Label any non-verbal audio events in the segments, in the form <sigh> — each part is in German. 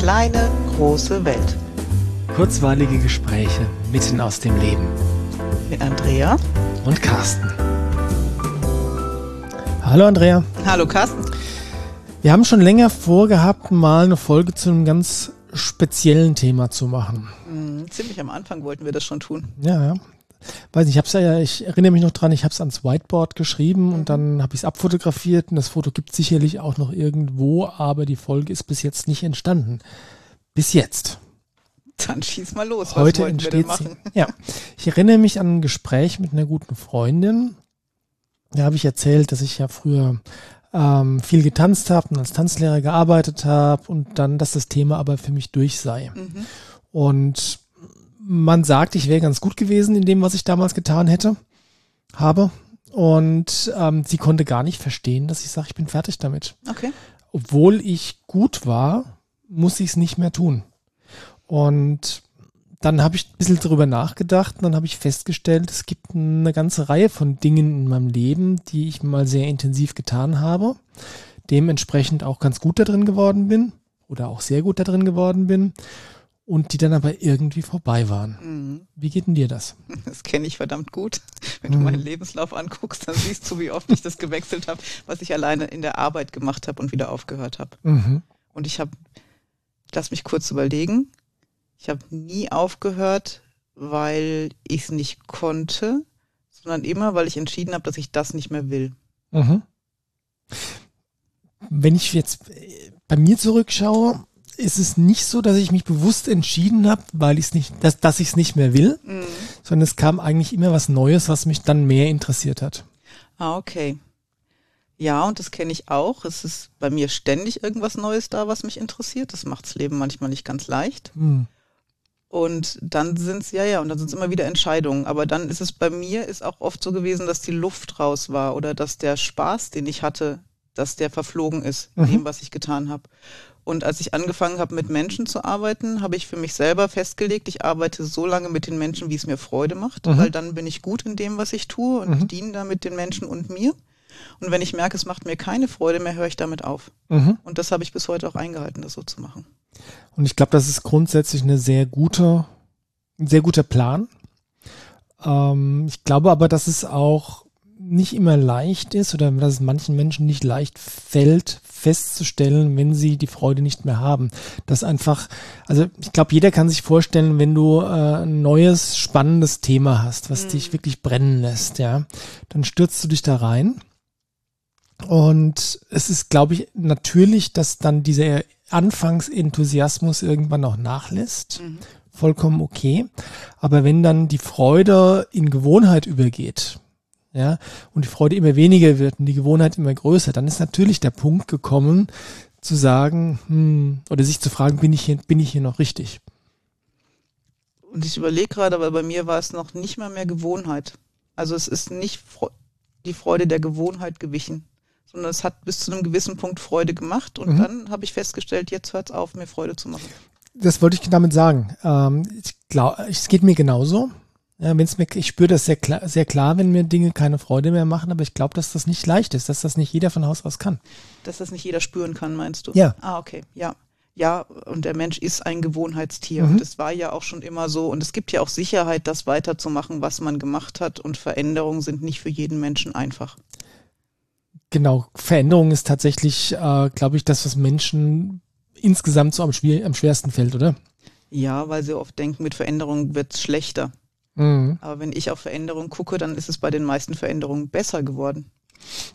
kleine, große Welt. Kurzweilige Gespräche mitten aus dem Leben. Mit Andrea und Carsten. Hallo Andrea. Hallo Carsten. Wir haben schon länger vorgehabt, mal eine Folge zu einem ganz speziellen Thema zu machen. Mhm, ziemlich am Anfang wollten wir das schon tun. Ja, ja. Weiß nicht, ich hab's ja, ich erinnere mich noch dran, ich habe es ans Whiteboard geschrieben mhm. und dann habe ich es abfotografiert und das Foto gibt sicherlich auch noch irgendwo, aber die Folge ist bis jetzt nicht entstanden. Bis jetzt. Dann schieß mal los. Heute entsteht sie. Ja, ich erinnere mich an ein Gespräch mit einer guten Freundin. Da habe ich erzählt, dass ich ja früher ähm, viel getanzt habe und als Tanzlehrer gearbeitet habe und dann, dass das Thema aber für mich durch sei. Mhm. Und man sagt, ich wäre ganz gut gewesen in dem, was ich damals getan hätte, habe. Und ähm, sie konnte gar nicht verstehen, dass ich sage, ich bin fertig damit. Okay. Obwohl ich gut war, muss ich es nicht mehr tun. Und dann habe ich ein bisschen drüber nachgedacht und dann habe ich festgestellt, es gibt eine ganze Reihe von Dingen in meinem Leben, die ich mal sehr intensiv getan habe, dementsprechend auch ganz gut da drin geworden bin oder auch sehr gut da drin geworden bin und die dann aber irgendwie vorbei waren. Mhm. Wie geht denn dir das? <laughs> Das kenne ich verdammt gut. Wenn mhm. du meinen Lebenslauf anguckst, dann siehst du, wie oft ich das gewechselt habe, was ich alleine in der Arbeit gemacht habe und wieder aufgehört habe. Mhm. Und ich habe, lass mich kurz überlegen, ich habe nie aufgehört, weil ich es nicht konnte, sondern immer, weil ich entschieden habe, dass ich das nicht mehr will. Mhm. Wenn ich jetzt äh, bei mir zurückschaue, ist es nicht so, dass ich mich bewusst entschieden habe, weil ich es nicht, dass, dass ich es nicht mehr will, mhm. sondern es kam eigentlich immer was Neues, was mich dann mehr interessiert hat. Ah, okay. Ja, und das kenne ich auch. Es ist bei mir ständig irgendwas Neues da, was mich interessiert. Das macht das Leben manchmal nicht ganz leicht. Mhm. Und dann sind es, ja, ja, und dann sind es immer wieder Entscheidungen. Aber dann ist es bei mir ist auch oft so gewesen, dass die Luft raus war oder dass der Spaß, den ich hatte, dass der verflogen ist, mhm. dem, was ich getan habe. Und als ich angefangen habe, mit Menschen zu arbeiten, habe ich für mich selber festgelegt, ich arbeite so lange mit den Menschen, wie es mir Freude macht, mhm. weil dann bin ich gut in dem, was ich tue und mhm. diene damit den Menschen und mir. Und wenn ich merke, es macht mir keine Freude mehr, höre ich damit auf. Mhm. Und das habe ich bis heute auch eingehalten, das so zu machen. Und ich glaube, das ist grundsätzlich eine sehr gute, ein sehr guter Plan. Ähm, ich glaube aber, dass es auch nicht immer leicht ist oder dass es manchen Menschen nicht leicht fällt, festzustellen, wenn sie die Freude nicht mehr haben. Das einfach, also ich glaube, jeder kann sich vorstellen, wenn du äh, ein neues, spannendes Thema hast, was mhm. dich wirklich brennen lässt, ja, dann stürzt du dich da rein. Und es ist, glaube ich, natürlich, dass dann dieser Anfangsenthusiasmus irgendwann auch nachlässt. Mhm. Vollkommen okay. Aber wenn dann die Freude in Gewohnheit übergeht, ja, und die Freude immer weniger wird und die Gewohnheit immer größer, dann ist natürlich der Punkt gekommen, zu sagen, hm, oder sich zu fragen, bin ich hier, bin ich hier noch richtig? Und ich überlege gerade, aber bei mir war es noch nicht mal mehr Gewohnheit. Also es ist nicht die Freude der Gewohnheit gewichen sondern es hat bis zu einem gewissen Punkt Freude gemacht und mhm. dann habe ich festgestellt, jetzt hört es auf, mir Freude zu machen. Das wollte ich damit sagen. Ähm, ich glaube, es geht mir genauso. Ja, wenn's mir, ich spüre das sehr klar, sehr klar, wenn mir Dinge keine Freude mehr machen, aber ich glaube, dass das nicht leicht ist, dass das nicht jeder von Haus aus kann. Dass das nicht jeder spüren kann, meinst du? Ja. Ah, okay, ja. Ja, und der Mensch ist ein Gewohnheitstier mhm. und es war ja auch schon immer so und es gibt ja auch Sicherheit, das weiterzumachen, was man gemacht hat und Veränderungen sind nicht für jeden Menschen einfach. Genau, Veränderung ist tatsächlich, äh, glaube ich, das, was Menschen insgesamt so am, schwer, am schwersten fällt, oder? Ja, weil sie oft denken, mit Veränderung wird es schlechter. Mhm. Aber wenn ich auf Veränderung gucke, dann ist es bei den meisten Veränderungen besser geworden.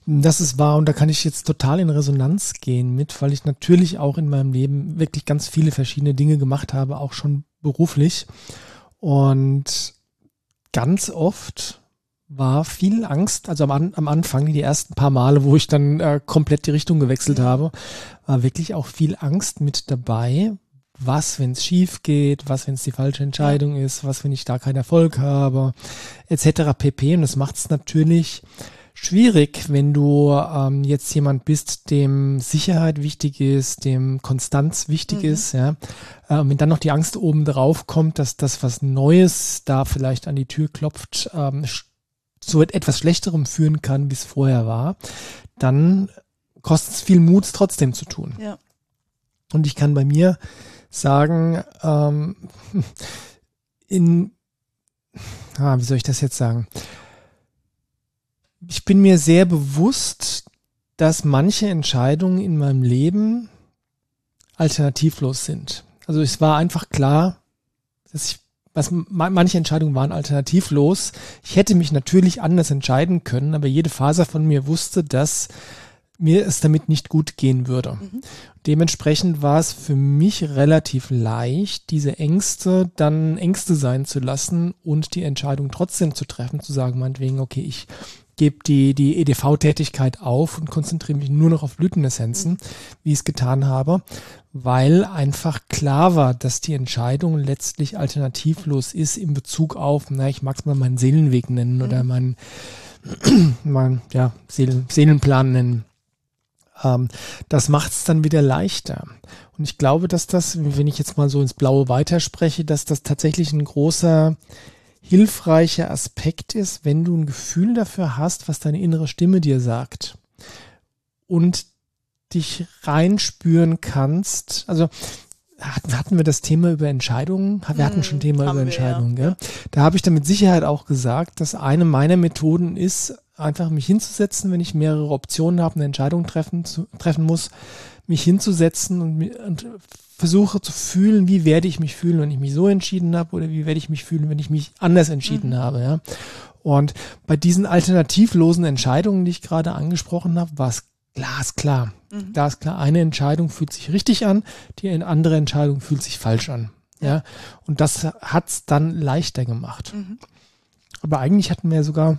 Das ist wahr und da kann ich jetzt total in Resonanz gehen mit, weil ich natürlich auch in meinem Leben wirklich ganz viele verschiedene Dinge gemacht habe, auch schon beruflich. Und ganz oft war viel Angst, also am, am Anfang, die ersten paar Male, wo ich dann äh, komplett die Richtung gewechselt habe, war wirklich auch viel Angst mit dabei. Was, wenn es schief geht, was, wenn es die falsche Entscheidung ist, was, wenn ich da keinen Erfolg habe, etc. pp. Und das macht es natürlich schwierig, wenn du ähm, jetzt jemand bist, dem Sicherheit wichtig ist, dem Konstanz wichtig mhm. ist, ja. Äh, wenn dann noch die Angst oben drauf kommt, dass das was Neues da vielleicht an die Tür klopft, ähm, zu etwas Schlechterem führen kann, wie es vorher war, dann kostet es viel Mut, es trotzdem zu tun. Ja. Und ich kann bei mir sagen, ähm, in, ah, wie soll ich das jetzt sagen? Ich bin mir sehr bewusst, dass manche Entscheidungen in meinem Leben alternativlos sind. Also es war einfach klar, dass ich, was, manche Entscheidungen waren alternativlos. Ich hätte mich natürlich anders entscheiden können, aber jede Faser von mir wusste, dass mir es damit nicht gut gehen würde. Mhm. Dementsprechend war es für mich relativ leicht, diese Ängste dann Ängste sein zu lassen und die Entscheidung trotzdem zu treffen, zu sagen, meinetwegen, okay, ich gebe die, die EDV-Tätigkeit auf und konzentriere mich nur noch auf Blütenessenzen, mhm. wie ich es getan habe, weil einfach klar war, dass die Entscheidung letztlich alternativlos ist in Bezug auf, na, ich mag es mal meinen Seelenweg nennen mhm. oder meinen, <clears throat> mein, ja, Seelen, Seelenplan nennen. Ähm, das macht es dann wieder leichter. Und ich glaube, dass das, wenn ich jetzt mal so ins Blaue weiterspreche, dass das tatsächlich ein großer hilfreicher Aspekt ist, wenn du ein Gefühl dafür hast, was deine innere Stimme dir sagt und dich reinspüren kannst. Also hatten wir das Thema über Entscheidungen? Wir hatten schon hm, Thema über Entscheidungen. Wir, ja. Gell? Da habe ich dann mit Sicherheit auch gesagt, dass eine meiner Methoden ist, einfach mich hinzusetzen, wenn ich mehrere Optionen habe, eine Entscheidung treffen, zu, treffen muss, mich hinzusetzen und, und versuche zu fühlen, wie werde ich mich fühlen, wenn ich mich so entschieden habe oder wie werde ich mich fühlen, wenn ich mich anders entschieden mhm. habe. Ja? Und bei diesen alternativlosen Entscheidungen, die ich gerade angesprochen habe, war es glasklar. Mhm. Glasklar, eine Entscheidung fühlt sich richtig an, die andere Entscheidung fühlt sich falsch an. Ja, und das hat's dann leichter gemacht. Mhm. Aber eigentlich hatten wir sogar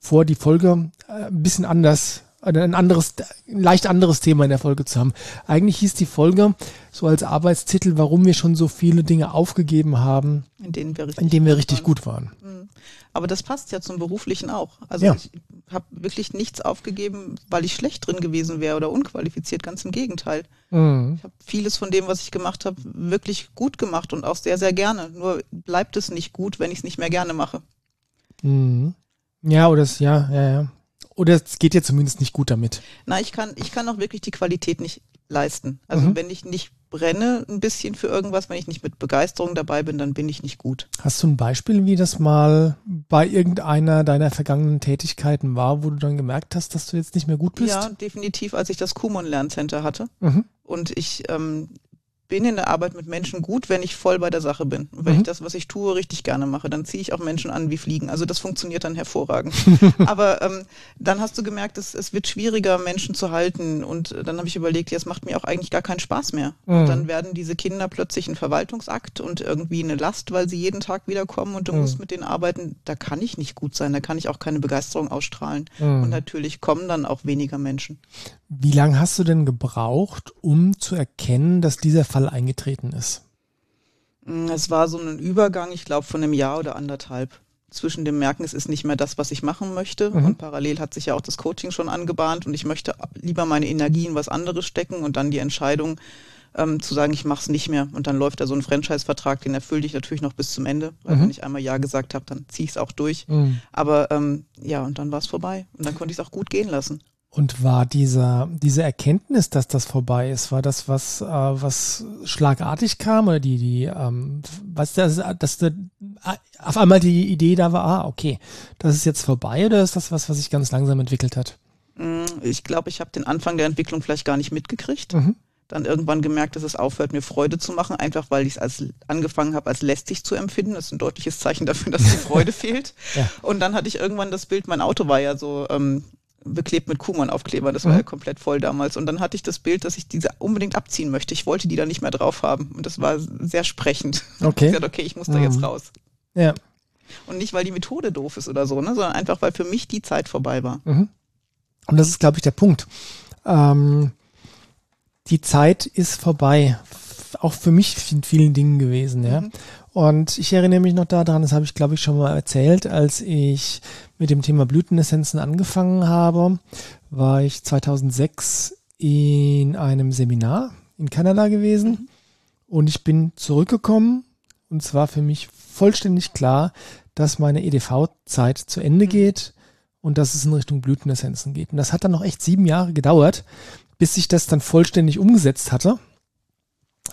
vor, die Folge äh, ein bisschen anders ein anderes, ein leicht anderes Thema in der Folge zu haben. Eigentlich hieß die Folge so als Arbeitstitel, warum wir schon so viele Dinge aufgegeben haben, in denen wir richtig, denen wir richtig gut waren. Mhm. Aber das passt ja zum Beruflichen auch. Also ja. ich habe wirklich nichts aufgegeben, weil ich schlecht drin gewesen wäre oder unqualifiziert. Ganz im Gegenteil. Mhm. Ich habe vieles von dem, was ich gemacht habe, wirklich gut gemacht und auch sehr, sehr gerne. Nur bleibt es nicht gut, wenn ich es nicht mehr gerne mache. Mhm. Ja, oder es, ja, ja, ja. Oder es geht dir zumindest nicht gut damit. Na, ich kann, ich kann auch wirklich die Qualität nicht leisten. Also mhm. wenn ich nicht brenne ein bisschen für irgendwas, wenn ich nicht mit Begeisterung dabei bin, dann bin ich nicht gut. Hast du ein Beispiel, wie das mal bei irgendeiner deiner vergangenen Tätigkeiten war, wo du dann gemerkt hast, dass du jetzt nicht mehr gut bist? Ja, definitiv, als ich das Kumon Lerncenter hatte. Mhm. Und ich ähm, bin in der Arbeit mit Menschen gut, wenn ich voll bei der Sache bin. Und wenn mhm. ich das, was ich tue, richtig gerne mache, dann ziehe ich auch Menschen an wie Fliegen. Also das funktioniert dann hervorragend. <laughs> Aber ähm, dann hast du gemerkt, es, es wird schwieriger, Menschen zu halten. Und dann habe ich überlegt, ja, es macht mir auch eigentlich gar keinen Spaß mehr. Mhm. Und dann werden diese Kinder plötzlich ein Verwaltungsakt und irgendwie eine Last, weil sie jeden Tag wiederkommen und du mhm. musst mit denen arbeiten. Da kann ich nicht gut sein, da kann ich auch keine Begeisterung ausstrahlen. Mhm. Und natürlich kommen dann auch weniger Menschen. Wie lange hast du denn gebraucht, um zu erkennen, dass dieser Fall eingetreten ist? Mm, es war so ein Übergang, ich glaube, von einem Jahr oder anderthalb. Zwischen dem Merken, es ist nicht mehr das, was ich machen möchte. Mhm. Und parallel hat sich ja auch das Coaching schon angebahnt und ich möchte lieber meine Energie in was anderes stecken und dann die Entscheidung ähm, zu sagen, ich mache es nicht mehr. Und dann läuft da so ein Franchise-Vertrag, den erfülle ich natürlich noch bis zum Ende. Weil mhm. wenn ich einmal Ja gesagt habe, dann ziehe ich es auch durch. Mhm. Aber ähm, ja, und dann war es vorbei. Und dann konnte ich es auch gut gehen lassen. Und war dieser, diese Erkenntnis, dass das vorbei ist, war das was, äh, was schlagartig kam oder die, die, ähm, was das, dass da auf einmal die Idee da war, ah, okay, das ist jetzt vorbei oder ist das was, was sich ganz langsam entwickelt hat? Mm, ich glaube, ich habe den Anfang der Entwicklung vielleicht gar nicht mitgekriegt. Mhm. Dann irgendwann gemerkt, dass es aufhört, mir Freude zu machen, einfach weil ich es als angefangen habe, als lästig zu empfinden. Das ist ein deutliches Zeichen dafür, dass die Freude <laughs> fehlt. Ja. Und dann hatte ich irgendwann das Bild, mein Auto war ja so ähm, beklebt mit Kuhmann-Aufkleber. Das war mhm. ja komplett voll damals. Und dann hatte ich das Bild, dass ich diese unbedingt abziehen möchte. Ich wollte die da nicht mehr drauf haben. Und das war sehr sprechend. Okay. Ich gesagt, okay, ich muss da jetzt mhm. raus. Ja. Und nicht, weil die Methode doof ist oder so, ne, sondern einfach, weil für mich die Zeit vorbei war. Mhm. Und das ist, glaube ich, der Punkt. Ähm, die Zeit ist vorbei. Auch für mich in vielen Dingen gewesen, ja. Mhm. Und ich erinnere mich noch daran, das habe ich, glaube ich, schon mal erzählt, als ich mit dem Thema Blütenessenzen angefangen habe, war ich 2006 in einem Seminar in Kanada gewesen mhm. und ich bin zurückgekommen und zwar für mich vollständig klar, dass meine EDV-Zeit zu Ende mhm. geht und dass es in Richtung Blütenessenzen geht. Und das hat dann noch echt sieben Jahre gedauert, bis ich das dann vollständig umgesetzt hatte.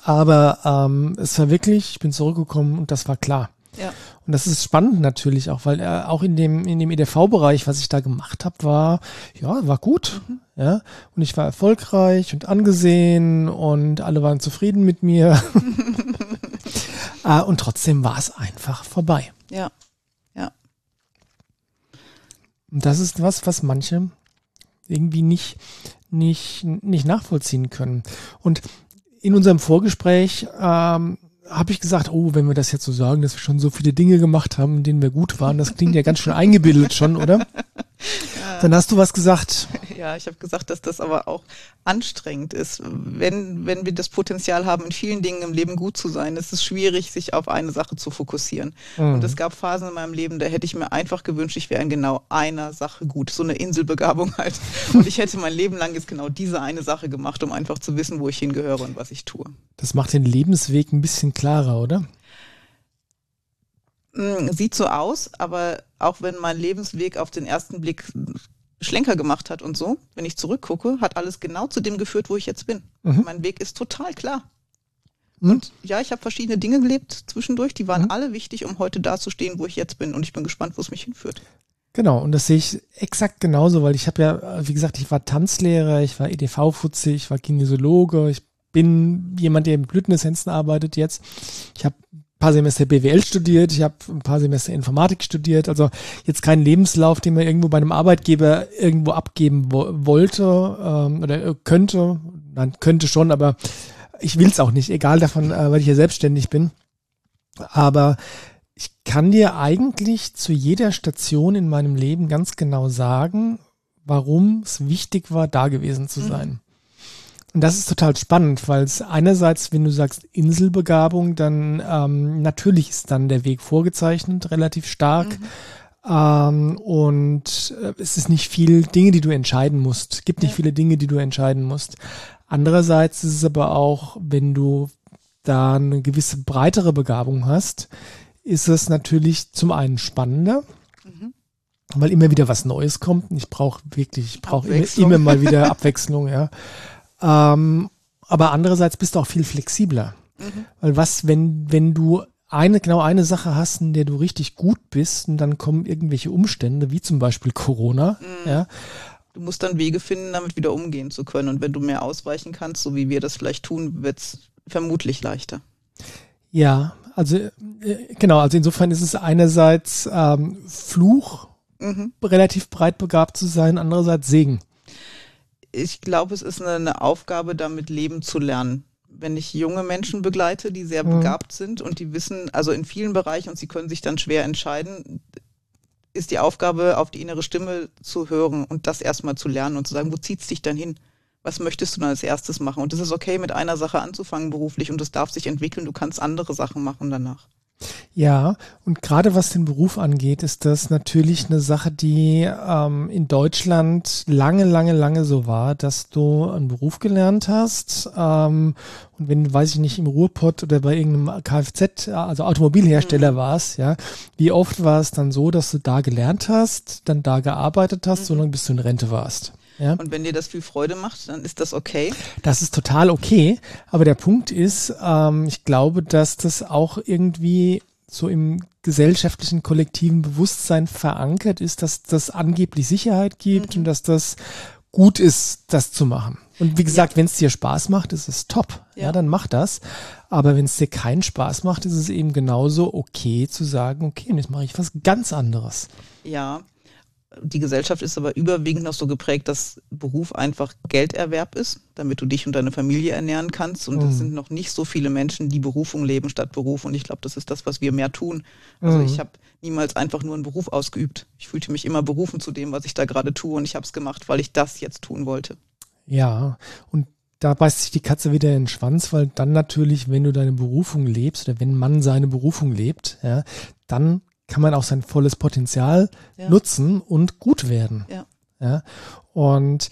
Aber ähm, es war wirklich, ich bin zurückgekommen und das war klar. Ja. Und das ist spannend natürlich auch, weil äh, auch in dem in dem EDV-Bereich, was ich da gemacht habe, war ja war gut, mhm. ja und ich war erfolgreich und angesehen und alle waren zufrieden mit mir äh, <laughs> und trotzdem war es einfach vorbei. Ja, ja. Und das ist was, was manche irgendwie nicht nicht nicht nachvollziehen können. Und in unserem Vorgespräch ähm, habe ich gesagt, oh, wenn wir das jetzt so sagen, dass wir schon so viele Dinge gemacht haben, denen wir gut waren, das klingt ja ganz schön eingebildet schon, oder? Dann hast du was gesagt. <laughs> Ja, ich habe gesagt, dass das aber auch anstrengend ist. Wenn, wenn wir das Potenzial haben, in vielen Dingen im Leben gut zu sein, ist es schwierig, sich auf eine Sache zu fokussieren. Mhm. Und es gab Phasen in meinem Leben, da hätte ich mir einfach gewünscht, ich wäre in genau einer Sache gut. So eine Inselbegabung <laughs> halt. Und ich hätte mein Leben lang jetzt genau diese eine Sache gemacht, um einfach zu wissen, wo ich hingehöre und was ich tue. Das macht den Lebensweg ein bisschen klarer, oder? Mm, sieht so aus, aber auch wenn mein Lebensweg auf den ersten Blick Schlenker gemacht hat und so, wenn ich zurückgucke, hat alles genau zu dem geführt, wo ich jetzt bin. Mhm. Mein Weg ist total klar. Mhm. Und ja, ich habe verschiedene Dinge gelebt zwischendurch, die waren mhm. alle wichtig, um heute da zu stehen, wo ich jetzt bin. Und ich bin gespannt, wo es mich hinführt. Genau, und das sehe ich exakt genauso, weil ich habe ja, wie gesagt, ich war Tanzlehrer, ich war EDV-Futze, ich war Kinesiologe, ich bin jemand, der mit Blütenessenzen arbeitet jetzt. Ich habe paar Semester BWL studiert, ich habe ein paar Semester Informatik studiert, also jetzt kein Lebenslauf, den man irgendwo bei einem Arbeitgeber irgendwo abgeben wo wollte ähm, oder könnte, nein, könnte schon, aber ich will es auch nicht, egal davon, äh, weil ich ja selbstständig bin. Aber ich kann dir eigentlich zu jeder Station in meinem Leben ganz genau sagen, warum es wichtig war, da gewesen zu mhm. sein. Mhm. Und das ist total spannend, weil es einerseits, wenn du sagst Inselbegabung, dann ähm, natürlich ist dann der Weg vorgezeichnet, relativ stark. Mhm. Ähm, und äh, es ist nicht viel Dinge, die du entscheiden musst. Es gibt nicht ja. viele Dinge, die du entscheiden musst. Andererseits ist es aber auch, wenn du da eine gewisse breitere Begabung hast, ist es natürlich zum einen spannender, mhm. weil immer wieder was Neues kommt. Ich brauche wirklich, ich brauche immer, immer mal wieder <laughs> Abwechslung, ja. Ähm, aber andererseits bist du auch viel flexibler. Mhm. Weil was, wenn, wenn du eine, genau eine Sache hast, in der du richtig gut bist und dann kommen irgendwelche Umstände, wie zum Beispiel Corona, mhm. ja. Du musst dann Wege finden, damit wieder umgehen zu können. Und wenn du mehr ausweichen kannst, so wie wir das vielleicht tun, wird es vermutlich leichter. Ja, also äh, genau, also insofern ist es einerseits ähm, Fluch, mhm. relativ breit begabt zu sein, andererseits Segen ich glaube, es ist eine, eine, Aufgabe, damit leben zu lernen. Wenn ich junge Menschen begleite, die sehr mhm. begabt sind und die wissen, also in vielen Bereichen und sie können sich dann schwer entscheiden, ist die Aufgabe, auf die innere Stimme zu hören und das erstmal zu lernen und zu sagen, wo zieht es dich dann hin? Was möchtest du dann als erstes machen? Und es ist okay, mit einer Sache anzufangen beruflich und es darf sich entwickeln. Du kannst andere Sachen machen danach. Ja, und gerade was den Beruf angeht, ist das natürlich eine Sache, die ähm, in Deutschland lange, lange, lange so war, dass du einen Beruf gelernt hast ähm, und wenn, weiß ich nicht, im Ruhrpott oder bei irgendeinem Kfz, also Automobilhersteller mhm. warst, ja, wie oft war es dann so, dass du da gelernt hast, dann da gearbeitet hast, mhm. so lange bis du in Rente warst. Ja. Und wenn dir das viel Freude macht, dann ist das okay. Das ist total okay. Aber der Punkt ist, ähm, ich glaube, dass das auch irgendwie so im gesellschaftlichen kollektiven Bewusstsein verankert ist, dass das angeblich Sicherheit gibt mhm. und dass das gut ist, das zu machen. Und wie gesagt, ja. wenn es dir Spaß macht, ist es top. Ja, ja dann mach das. Aber wenn es dir keinen Spaß macht, ist es eben genauso okay zu sagen, okay, jetzt mache ich was ganz anderes. Ja, die Gesellschaft ist aber überwiegend noch so geprägt, dass Beruf einfach Gelderwerb ist, damit du dich und deine Familie ernähren kannst. Und es mhm. sind noch nicht so viele Menschen, die Berufung leben statt Beruf. Und ich glaube, das ist das, was wir mehr tun. Also mhm. ich habe niemals einfach nur einen Beruf ausgeübt. Ich fühlte mich immer berufen zu dem, was ich da gerade tue. Und ich habe es gemacht, weil ich das jetzt tun wollte. Ja, und da beißt sich die Katze wieder in den Schwanz, weil dann natürlich, wenn du deine Berufung lebst oder wenn man seine Berufung lebt, ja, dann kann man auch sein volles Potenzial ja. nutzen und gut werden. Ja. ja? Und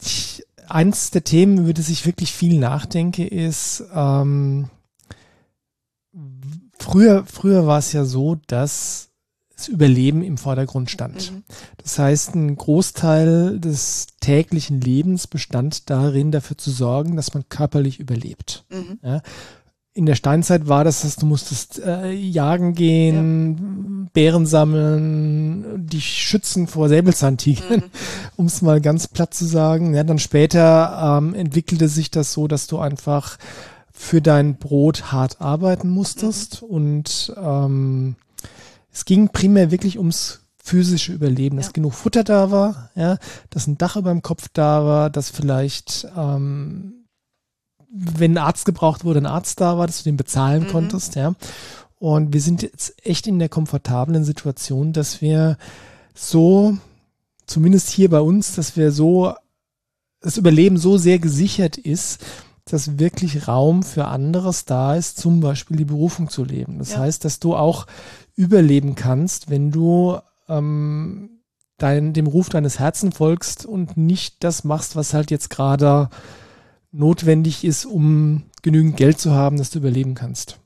ich, eins der Themen, über das ich wirklich viel nachdenke, ist, ähm, früher, früher war es ja so, dass das Überleben im Vordergrund stand. Mhm. Das heißt, ein Großteil des täglichen Lebens bestand darin, dafür zu sorgen, dass man körperlich überlebt. Mhm. Ja, in der Steinzeit war das, dass du musstest äh, jagen gehen, ja. Bären sammeln, dich schützen vor Säbelzahntigern, mhm. <laughs> um es mal ganz platt zu sagen. Ja, dann später ähm, entwickelte sich das so, dass du einfach für dein Brot hart arbeiten musstest mhm. und ähm, es ging primär wirklich ums physische Überleben, dass ja. genug Futter da war, ja, dass ein Dach über dem Kopf da war, dass vielleicht ähm, wenn ein Arzt gebraucht wurde, ein Arzt da war, dass du den bezahlen mhm. konntest, ja. Und wir sind jetzt echt in der komfortablen Situation, dass wir so, zumindest hier bei uns, dass wir so, das Überleben so sehr gesichert ist, dass wirklich Raum für anderes da ist, zum Beispiel die Berufung zu leben. Das ja. heißt, dass du auch überleben kannst, wenn du ähm, dein, dem Ruf deines Herzens folgst und nicht das machst, was halt jetzt gerade notwendig ist, um genügend Geld zu haben, dass du überleben kannst.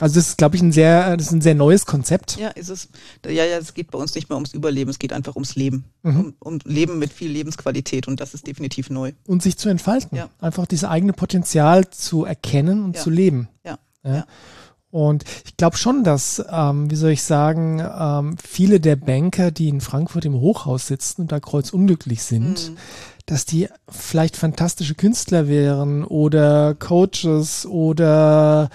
Also das ist, glaube ich, ein sehr, das ist ein sehr neues Konzept. Ja, ist es. Ja, ja, es geht bei uns nicht mehr ums Überleben, es geht einfach ums Leben. Mhm. Um, um, Leben mit viel Lebensqualität und das ist definitiv neu. Und sich zu entfalten. Ja. Einfach dieses eigene Potenzial zu erkennen und ja. zu leben. Ja. ja. Und ich glaube schon, dass, ähm, wie soll ich sagen, ähm, viele der Banker, die in Frankfurt im Hochhaus sitzen und da kreuzunglücklich sind, mhm dass die vielleicht fantastische Künstler wären oder Coaches oder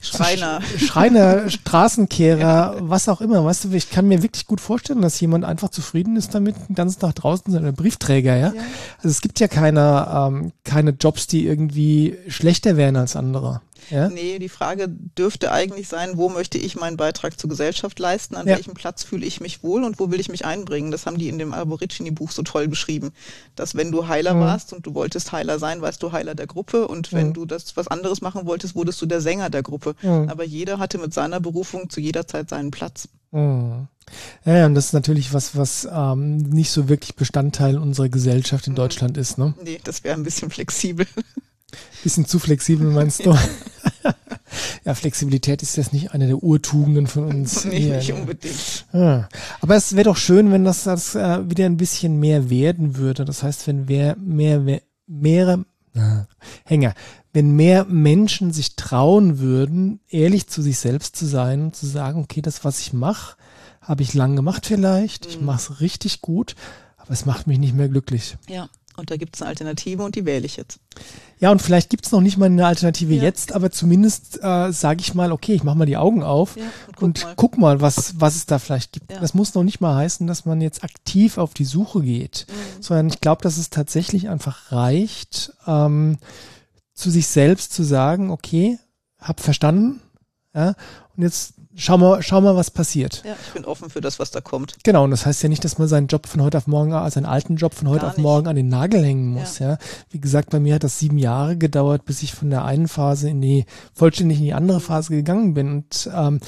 Schreiner. Schreiner, <laughs> Straßenkehrer, ja. was auch immer. Weißt du, ich kann mir wirklich gut vorstellen, dass jemand einfach zufrieden ist damit, den ganzen Tag draußen sein, Briefträger, ja? ja. Also es gibt ja keine, ähm, keine Jobs, die irgendwie schlechter wären als andere. Ja? Nee, die Frage dürfte eigentlich sein, wo möchte ich meinen Beitrag zur Gesellschaft leisten, an ja. welchem Platz fühle ich mich wohl und wo will ich mich einbringen. Das haben die in dem Aborigine-Buch so toll beschrieben, dass wenn du Heiler mhm. warst und du wolltest Heiler sein, warst du Heiler der Gruppe und wenn mhm. du das was anderes machen wolltest, wurdest du der Sänger der Gruppe. Mhm. Aber jeder hatte mit seiner Berufung zu jeder Zeit seinen Platz. Mhm. Ja, und das ist natürlich was, was ähm, nicht so wirklich Bestandteil unserer Gesellschaft in mhm. Deutschland ist, ne? Nee, das wäre ein bisschen flexibel. <laughs> Bisschen zu flexibel, meinst du? <laughs> ja, Flexibilität ist jetzt nicht eine der Urtugenden von uns. <laughs> nee, hier, nicht unbedingt. Ja. Aber es wäre doch schön, wenn das, das äh, wieder ein bisschen mehr werden würde. Das heißt, wenn wer, mehr, mehr, mehrere, äh, Hänger, wenn mehr Menschen sich trauen würden, ehrlich zu sich selbst zu sein und zu sagen, okay, das, was ich mache, habe ich lang gemacht vielleicht, mhm. ich mache es richtig gut, aber es macht mich nicht mehr glücklich. Ja. Und da gibt es eine Alternative und die wähle ich jetzt. Ja, und vielleicht gibt es noch nicht mal eine Alternative ja. jetzt, aber zumindest äh, sage ich mal, okay, ich mache mal die Augen auf ja, und, guck, und mal. guck, mal. was, was es da vielleicht gibt. Ja. Das muss noch nicht mal heißen, dass man jetzt aktiv auf die Suche geht, mhm. sondern ich glaube, dass es tatsächlich einfach reicht, ähm, zu sich selbst zu sagen, okay, hab verstanden, ja, und jetzt schau mal, schau mal, was passiert. Ja, ich bin offen für das, was da kommt. Genau, und das heißt ja nicht, dass man seinen Job von heute auf morgen, also seinen alten Job von heute Gar auf nicht. morgen an den Nagel hängen muss. Ja. ja. Wie gesagt, bei mir hat das sieben Jahre gedauert, bis ich von der einen Phase in die vollständig in die andere Phase gegangen bin. Und ähm,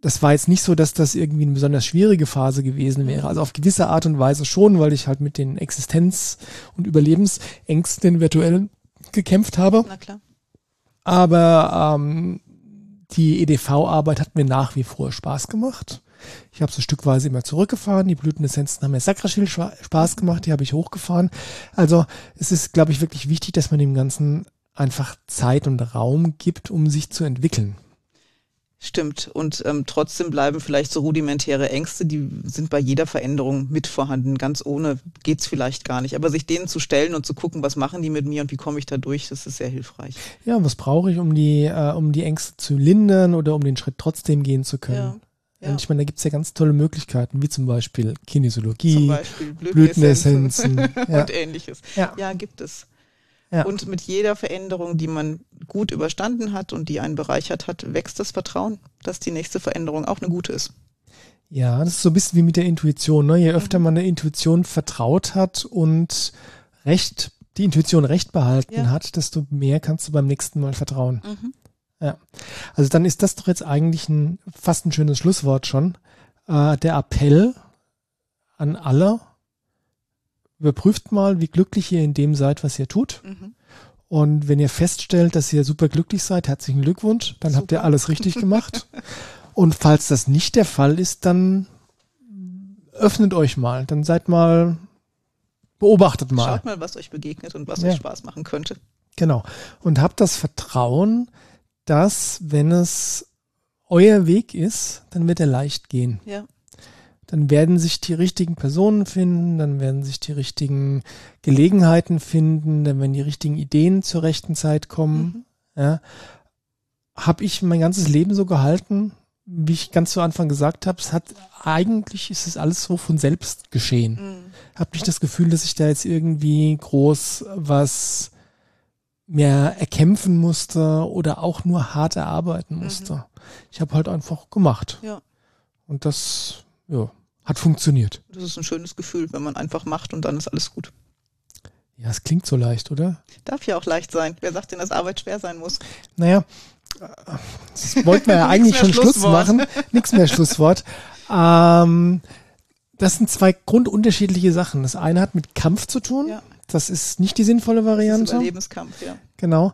das war jetzt nicht so, dass das irgendwie eine besonders schwierige Phase gewesen wäre. Also auf gewisse Art und Weise schon, weil ich halt mit den Existenz- und Überlebensängsten virtuell gekämpft habe. Na klar. Aber ähm, die EDV-Arbeit hat mir nach wie vor Spaß gemacht. Ich habe so stückweise immer zurückgefahren. Die Blütenessenzen haben mir sackrisch viel Spaß gemacht. Die habe ich hochgefahren. Also es ist, glaube ich, wirklich wichtig, dass man dem Ganzen einfach Zeit und Raum gibt, um sich zu entwickeln. Stimmt. Und ähm, trotzdem bleiben vielleicht so rudimentäre Ängste, die sind bei jeder Veränderung mit vorhanden. Ganz ohne geht's vielleicht gar nicht. Aber sich denen zu stellen und zu gucken, was machen die mit mir und wie komme ich da durch, das ist sehr hilfreich. Ja, was brauche ich, um die, äh, um die Ängste zu lindern oder um den Schritt trotzdem gehen zu können? Ja. Ja. Und ich meine, da gibt's ja ganz tolle Möglichkeiten, wie zum Beispiel Kinesiologie, zum Beispiel Blütenessenzen, Blütenessenzen <laughs> und ähnliches. Ja. ja, gibt es. Ja. Und mit jeder Veränderung, die man gut überstanden hat und die einen bereichert hat, wächst das Vertrauen, dass die nächste Veränderung auch eine gute ist. Ja, das ist so ein bisschen wie mit der Intuition. Ne? Je öfter mhm. man der Intuition vertraut hat und recht, die Intuition recht behalten ja. hat, desto mehr kannst du beim nächsten Mal vertrauen. Mhm. Ja. Also dann ist das doch jetzt eigentlich ein fast ein schönes Schlusswort schon. Äh, der Appell an alle, überprüft mal, wie glücklich ihr in dem seid, was ihr tut. Mhm. Und wenn ihr feststellt, dass ihr super glücklich seid, herzlichen Glückwunsch, dann super. habt ihr alles richtig <laughs> gemacht. Und falls das nicht der Fall ist, dann öffnet euch mal. Dann seid mal, beobachtet mal. Schaut mal, was euch begegnet und was ja. euch Spaß machen könnte. Genau. Und habt das Vertrauen, dass, wenn es euer Weg ist, dann wird er leicht gehen. Ja. Dann werden sich die richtigen Personen finden, dann werden sich die richtigen Gelegenheiten finden, dann werden die richtigen Ideen zur rechten Zeit kommen. Mhm. Ja. Habe ich mein ganzes Leben so gehalten, wie ich ganz zu Anfang gesagt habe, es hat eigentlich ist es alles so von selbst geschehen. Mhm. Habe nicht das Gefühl, dass ich da jetzt irgendwie groß was mehr erkämpfen musste oder auch nur hart erarbeiten mhm. musste. Mhm. Ich habe halt einfach gemacht. Ja. Und das ja, hat funktioniert. Das ist ein schönes Gefühl, wenn man einfach macht und dann ist alles gut. Ja, es klingt so leicht, oder? Darf ja auch leicht sein. Wer sagt denn, dass Arbeit schwer sein muss? Naja, das wollten wir ja <laughs> eigentlich schon Schluss machen. Nichts mehr Schlusswort. Ähm, das sind zwei grundunterschiedliche Sachen. Das eine hat mit Kampf zu tun. Ja. Das ist nicht die sinnvolle Variante. Das ist Überlebenskampf, ja. Genau.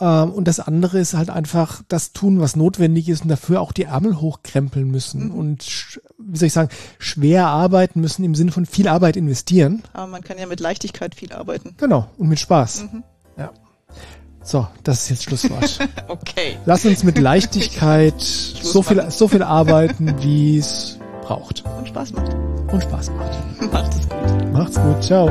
Ähm, und das andere ist halt einfach das tun, was notwendig ist und dafür auch die Ärmel hochkrempeln müssen mhm. und, wie soll ich sagen, schwer arbeiten müssen im Sinne von viel Arbeit investieren. Aber man kann ja mit Leichtigkeit viel arbeiten. Genau. Und mit Spaß. Mhm. Ja. So, das ist jetzt Schlusswort. <laughs> okay. Lass uns mit Leichtigkeit <laughs> so viel, so viel arbeiten, wie es braucht. Und Spaß macht. Und Spaß macht. <laughs> Macht es gut. Macht's gut. Ciao.